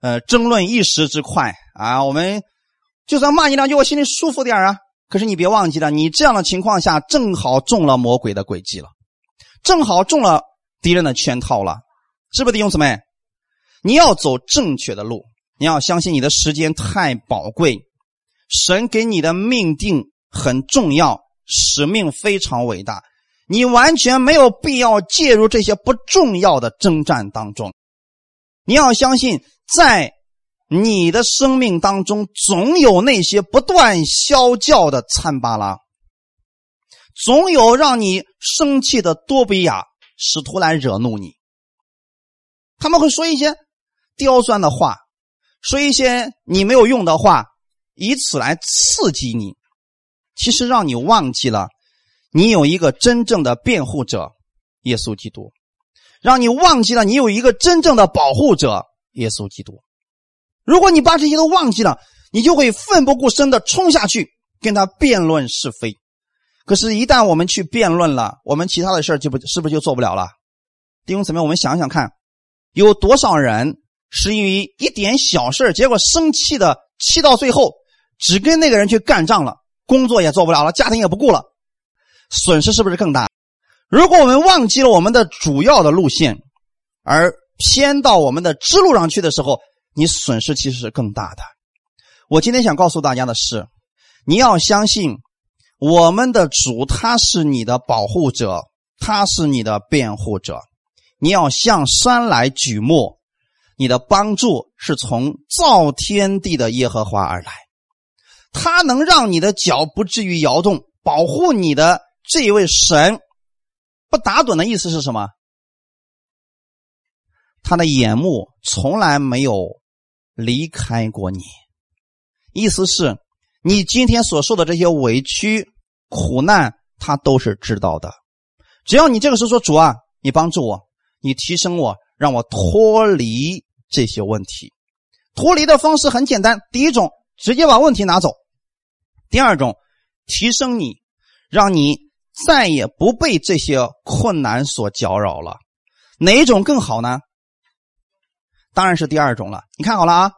呃，争论一时之快啊。我们就算骂你两句，我心里舒服点啊。可是你别忘记了，你这样的情况下，正好中了魔鬼的诡计了，正好中了敌人的圈套了，是不是弟兄姊妹？你要走正确的路，你要相信你的时间太宝贵，神给你的命定很重要。使命非常伟大，你完全没有必要介入这些不重要的征战当中。你要相信，在你的生命当中，总有那些不断啸叫的参巴拉，总有让你生气的多比亚使徒来惹怒你。他们会说一些刁钻的话，说一些你没有用的话，以此来刺激你。其实让你忘记了，你有一个真正的辩护者——耶稣基督；让你忘记了你有一个真正的保护者——耶稣基督。如果你把这些都忘记了，你就会奋不顾身的冲下去跟他辩论是非。可是，一旦我们去辩论了，我们其他的事就不是不是就做不了了？弟兄姊妹，我们想想看，有多少人是因为一点小事结果生气的气到最后，只跟那个人去干仗了？工作也做不了了，家庭也不顾了，损失是不是更大？如果我们忘记了我们的主要的路线，而偏到我们的支路上去的时候，你损失其实是更大的。我今天想告诉大家的是，你要相信我们的主，他是你的保护者，他是你的辩护者。你要向山来举目，你的帮助是从造天地的耶和华而来。他能让你的脚不至于摇动，保护你的这一位神，不打盹的意思是什么？他的眼目从来没有离开过你，意思是，你今天所受的这些委屈、苦难，他都是知道的。只要你这个时候说主啊，你帮助我，你提升我，让我脱离这些问题。脱离的方式很简单，第一种，直接把问题拿走。第二种，提升你，让你再也不被这些困难所搅扰了。哪一种更好呢？当然是第二种了。你看好了啊！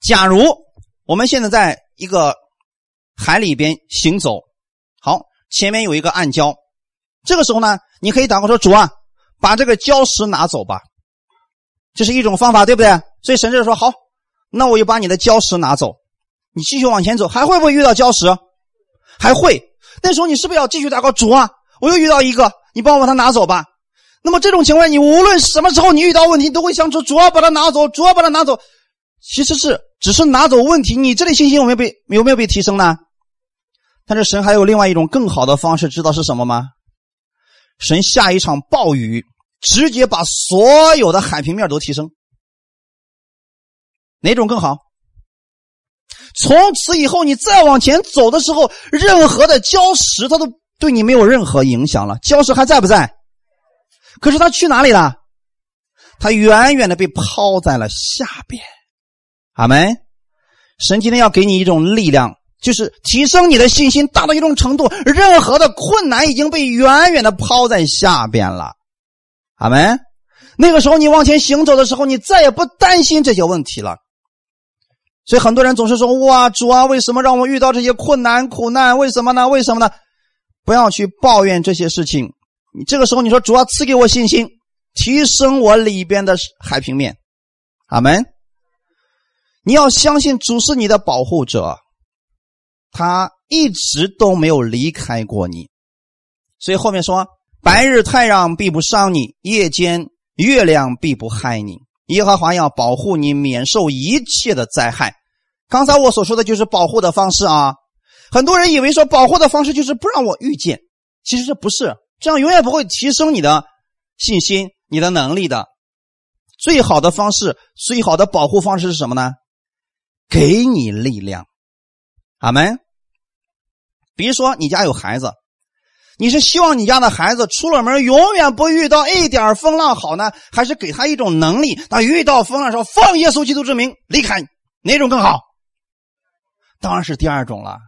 假如我们现在在一个海里边行走，好，前面有一个暗礁，这个时候呢，你可以祷告说：“主啊，把这个礁石拿走吧。”这是一种方法，对不对？所以神就说：“好，那我就把你的礁石拿走。”你继续往前走，还会不会遇到礁石？还会。那时候你是不是要继续祷告主啊？我又遇到一个，你帮我把它拿走吧。那么这种情况，你无论什么时候你遇到问题，都会想说主啊，把它拿走，主啊，把它拿走。其实是只是拿走问题，你这里信心有没有被有没有被提升呢？但是神还有另外一种更好的方式，知道是什么吗？神下一场暴雨，直接把所有的海平面都提升。哪种更好？从此以后，你再往前走的时候，任何的礁石它都对你没有任何影响了。礁石还在不在？可是它去哪里了？它远远的被抛在了下边。阿门。神今天要给你一种力量，就是提升你的信心，达到一种程度，任何的困难已经被远远的抛在下边了。阿门。那个时候你往前行走的时候，你再也不担心这些问题了。所以很多人总是说：“哇，主啊，为什么让我遇到这些困难苦难？为什么呢？为什么呢？”不要去抱怨这些事情。你这个时候你说：“主啊，赐给我信心，提升我里边的海平面。”阿门。你要相信主是你的保护者，他一直都没有离开过你。所以后面说：“白日太阳必不伤你，夜间月亮必不害你。耶和华要保护你，免受一切的灾害。”刚才我所说的就是保护的方式啊，很多人以为说保护的方式就是不让我遇见，其实这不是，这样永远不会提升你的信心、你的能力的。最好的方式、最好的保护方式是什么呢？给你力量。阿门。比如说，你家有孩子，你是希望你家的孩子出了门永远不遇到一点风浪好呢，还是给他一种能力，他遇到风浪时候，放耶稣基督之名离开，哪种更好？当然是第二种了。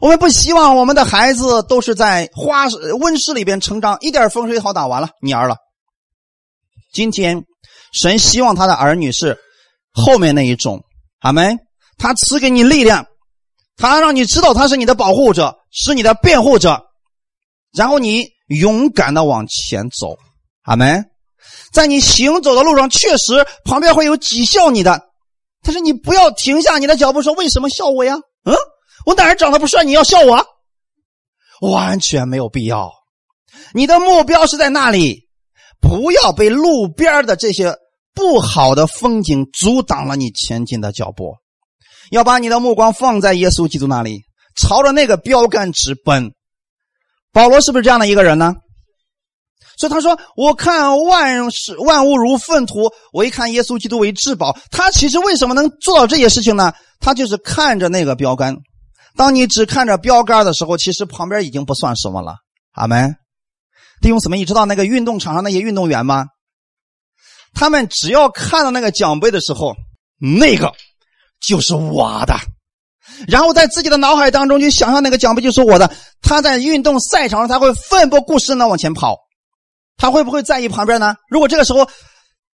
我们不希望我们的孩子都是在花温室里边成长，一点风吹好打完了蔫了。今天，神希望他的儿女是后面那一种，阿门。他赐给你力量。他让你知道他是你的保护者，是你的辩护者，然后你勇敢的往前走，阿门。在你行走的路上，确实旁边会有讥笑你的，他说你不要停下你的脚步，说为什么笑我呀？嗯，我哪儿长得不帅，你要笑我？完全没有必要。你的目标是在那里，不要被路边的这些不好的风景阻挡了你前进的脚步。要把你的目光放在耶稣基督那里，朝着那个标杆直奔。保罗是不是这样的一个人呢？所以他说：“我看万事万物如粪土，我一看耶稣基督为至宝。”他其实为什么能做到这些事情呢？他就是看着那个标杆。当你只看着标杆的时候，其实旁边已经不算什么了。阿门。弟兄姊妹，你知道那个运动场上那些运动员吗？他们只要看到那个奖杯的时候，那个。就是我的，然后在自己的脑海当中就想象那个奖杯就是我的。他在运动赛场上，他会奋不顾身的往前跑，他会不会在意旁边呢？如果这个时候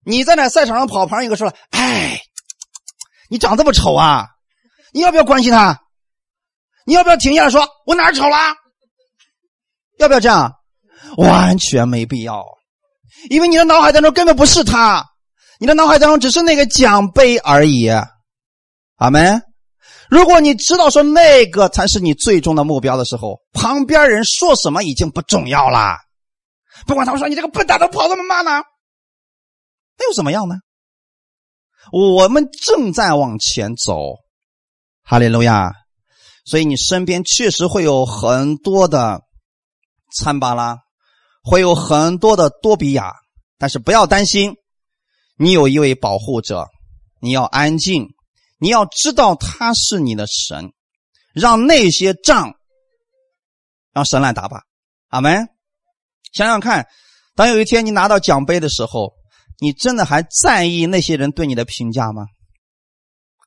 你在那赛场上跑，旁边一个说了：“哎，你长这么丑啊，你要不要关心他？你要不要停下来说，我哪儿丑了？要不要这样？完全没必要，因为你的脑海当中根本不是他，你的脑海当中只是那个奖杯而已。”阿门。如果你知道说那个才是你最终的目标的时候，旁边人说什么已经不重要了。不管他们说你这个笨蛋都跑这么慢呢，那又怎么样呢？我们正在往前走，哈利路亚。所以你身边确实会有很多的参巴拉，会有很多的多比亚，但是不要担心，你有一位保护者，你要安静。你要知道他是你的神，让那些仗让神来打吧，阿门。想想看，当有一天你拿到奖杯的时候，你真的还在意那些人对你的评价吗？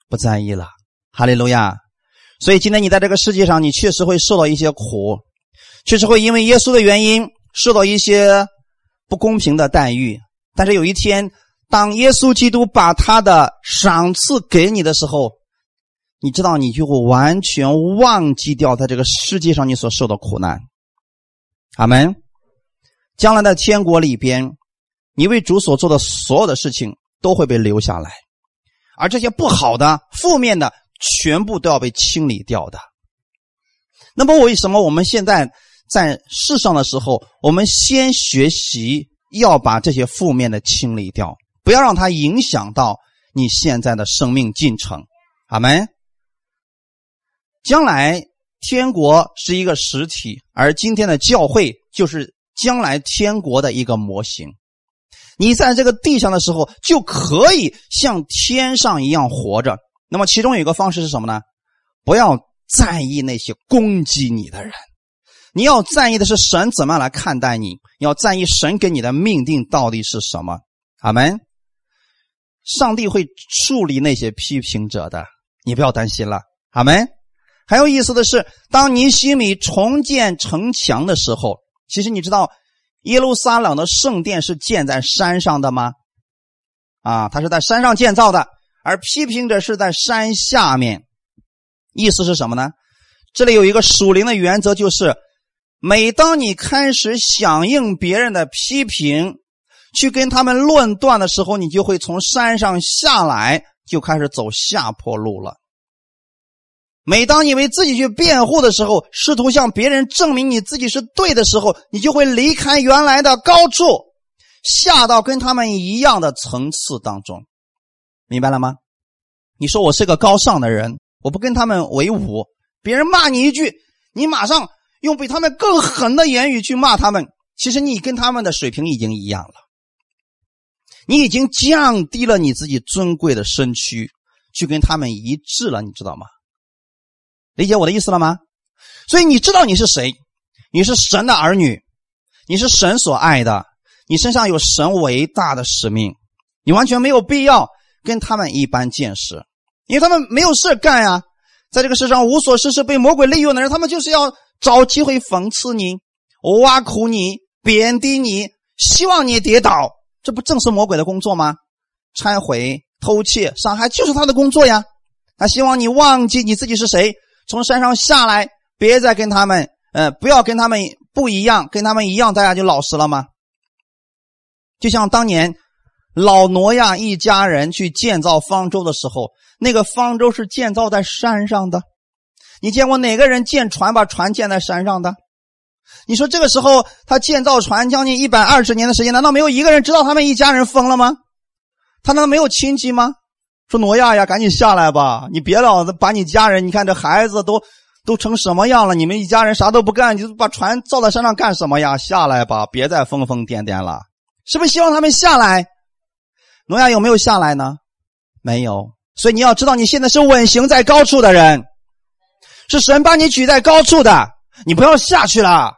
不在意了，哈利路亚。所以今天你在这个世界上，你确实会受到一些苦，确实会因为耶稣的原因受到一些不公平的待遇。但是有一天。当耶稣基督把他的赏赐给你的时候，你知道，你就会完全忘记掉在这个世界上你所受的苦难。阿门。将来的天国里边，你为主所做的所有的事情都会被留下来，而这些不好的、负面的，全部都要被清理掉的。那么，为什么我们现在在世上的时候，我们先学习要把这些负面的清理掉？不要让它影响到你现在的生命进程，阿门。将来天国是一个实体，而今天的教会就是将来天国的一个模型。你在这个地上的时候，就可以像天上一样活着。那么，其中有一个方式是什么呢？不要在意那些攻击你的人，你要在意的是神怎么样来看待你，要在意神给你的命定到底是什么。阿门。上帝会处理那些批评者的，你不要担心了，阿门。很有意思的是，当你心里重建城墙的时候，其实你知道耶路撒冷的圣殿是建在山上的吗？啊，它是在山上建造的，而批评者是在山下面。意思是什么呢？这里有一个属灵的原则，就是每当你开始响应别人的批评。去跟他们论断的时候，你就会从山上下来，就开始走下坡路了。每当你为自己去辩护的时候，试图向别人证明你自己是对的时候，你就会离开原来的高处，下到跟他们一样的层次当中，明白了吗？你说我是个高尚的人，我不跟他们为伍，别人骂你一句，你马上用比他们更狠的言语去骂他们，其实你跟他们的水平已经一样了。你已经降低了你自己尊贵的身躯，去跟他们一致了，你知道吗？理解我的意思了吗？所以你知道你是谁？你是神的儿女，你是神所爱的，你身上有神伟大的使命，你完全没有必要跟他们一般见识，因为他们没有事干呀，在这个世上无所事事，被魔鬼利用的人，他们就是要找机会讽刺你、挖苦你、贬低你，希望你跌倒，这不正是魔鬼的工作吗？拆毁、偷窃、伤害，就是他的工作呀。他希望你忘记你自己是谁。从山上下来，别再跟他们，呃，不要跟他们不一样，跟他们一样，大家就老实了吗？就像当年老挪亚一家人去建造方舟的时候，那个方舟是建造在山上的。你见过哪个人建船把船建在山上的？你说这个时候他建造船将近一百二十年的时间，难道没有一个人知道他们一家人疯了吗？他难道没有亲戚吗？说挪亚呀，赶紧下来吧！你别老把你家人，你看这孩子都都成什么样了？你们一家人啥都不干，你就把船造在山上干什么呀？下来吧，别再疯疯癫癫了！是不是希望他们下来？挪亚有没有下来呢？没有。所以你要知道，你现在是稳行在高处的人，是神把你举在高处的，你不要下去了。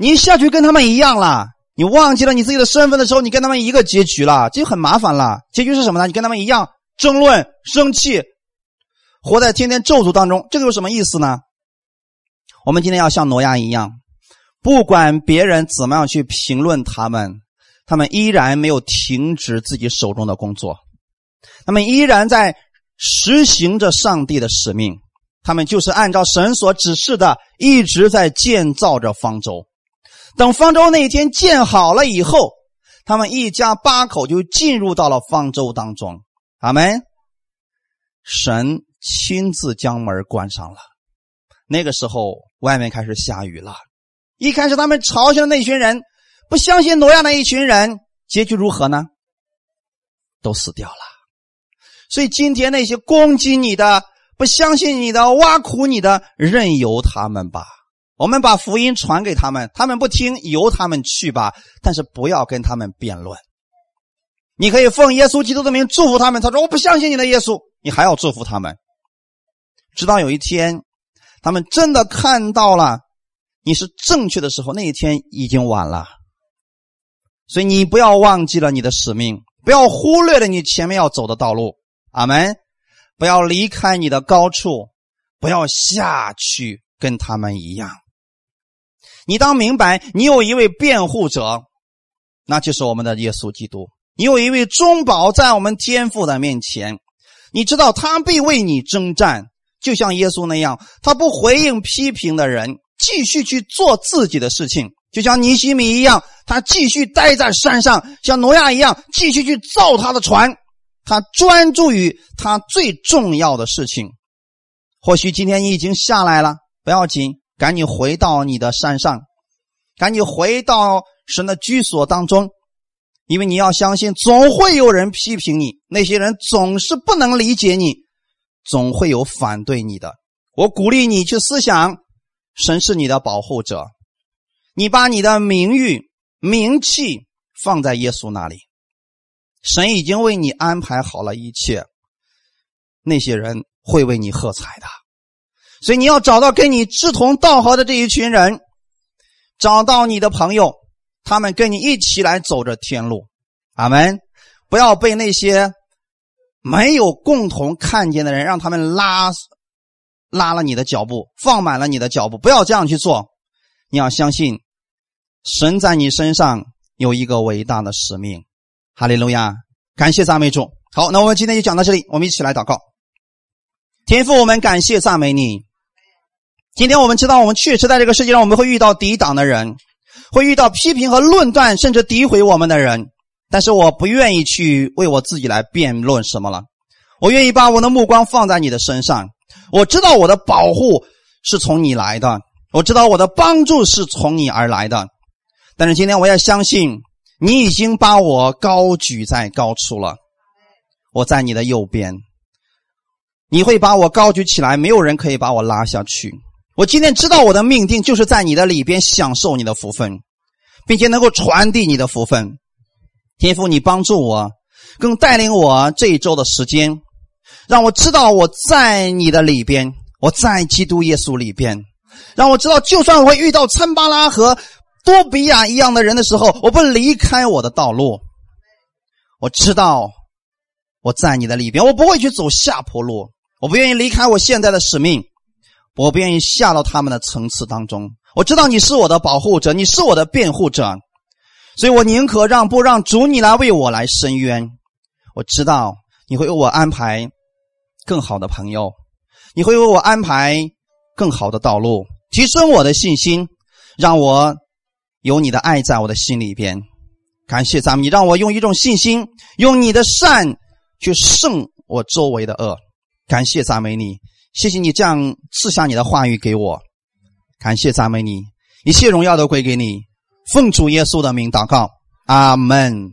你下去跟他们一样了，你忘记了你自己的身份的时候，你跟他们一个结局了，这就很麻烦了。结局是什么呢？你跟他们一样。争论、生气，活在天天咒诅当中，这个有什么意思呢？我们今天要像挪亚一样，不管别人怎么样去评论他们，他们依然没有停止自己手中的工作，他们依然在实行着上帝的使命，他们就是按照神所指示的，一直在建造着方舟。等方舟那一天建好了以后，他们一家八口就进入到了方舟当中。阿门。神亲自将门关上了。那个时候，外面开始下雨了。一开始，他们嘲笑的那群人，不相信挪亚那一群人，结局如何呢？都死掉了。所以，今天那些攻击你的、不相信你的、挖苦你的，任由他们吧。我们把福音传给他们，他们不听，由他们去吧。但是，不要跟他们辩论。你可以奉耶稣基督的名祝福他们。他说：“我不相信你的耶稣，你还要祝福他们。”直到有一天，他们真的看到了你是正确的时候，那一天已经晚了。所以你不要忘记了你的使命，不要忽略了你前面要走的道路。阿门！不要离开你的高处，不要下去跟他们一样。你当明白，你有一位辩护者，那就是我们的耶稣基督。你有一位中保在我们天父的面前，你知道他必为你征战，就像耶稣那样，他不回应批评的人，继续去做自己的事情，就像尼西米一样，他继续待在山上，像挪亚一样，继续去造他的船，他专注于他最重要的事情。或许今天你已经下来了，不要紧，赶紧回到你的山上，赶紧回到神的居所当中。因为你要相信，总会有人批评你，那些人总是不能理解你，总会有反对你的。我鼓励你去思想，神是你的保护者，你把你的名誉、名气放在耶稣那里，神已经为你安排好了一切，那些人会为你喝彩的。所以你要找到跟你志同道合的这一群人，找到你的朋友。他们跟你一起来走着天路，阿门！不要被那些没有共同看见的人，让他们拉拉了你的脚步，放满了你的脚步。不要这样去做。你要相信，神在你身上有一个伟大的使命。哈利路亚！感谢赞美主。好，那我们今天就讲到这里。我们一起来祷告。天父，我们感谢赞美你。今天我们知道，我们确实在这个世界上，我们会遇到抵挡的人。会遇到批评和论断，甚至诋毁我们的人，但是我不愿意去为我自己来辩论什么了。我愿意把我的目光放在你的身上。我知道我的保护是从你来的，我知道我的帮助是从你而来的。但是今天我要相信，你已经把我高举在高处了。我在你的右边，你会把我高举起来，没有人可以把我拉下去。我今天知道我的命定就是在你的里边享受你的福分，并且能够传递你的福分。天父，你帮助我，更带领我这一周的时间，让我知道我在你的里边，我在基督耶稣里边，让我知道，就算我会遇到参巴拉和多比亚一样的人的时候，我不离开我的道路。我知道我在你的里边，我不会去走下坡路，我不愿意离开我现在的使命，我不愿意下到他们的层次当中。我知道你是我的保护者，你是我的辩护者，所以我宁可让不让主你来为我来伸冤。我知道你会为我安排更好的朋友，你会为我安排更好的道路，提升我的信心，让我有你的爱在我的心里边。感谢咱们，你让我用一种信心，用你的善去胜我周围的恶。感谢赞美你，谢谢你这样赐下你的话语给我。感谢赞美你，一切荣耀都归给你。奉主耶稣的名祷告，阿门。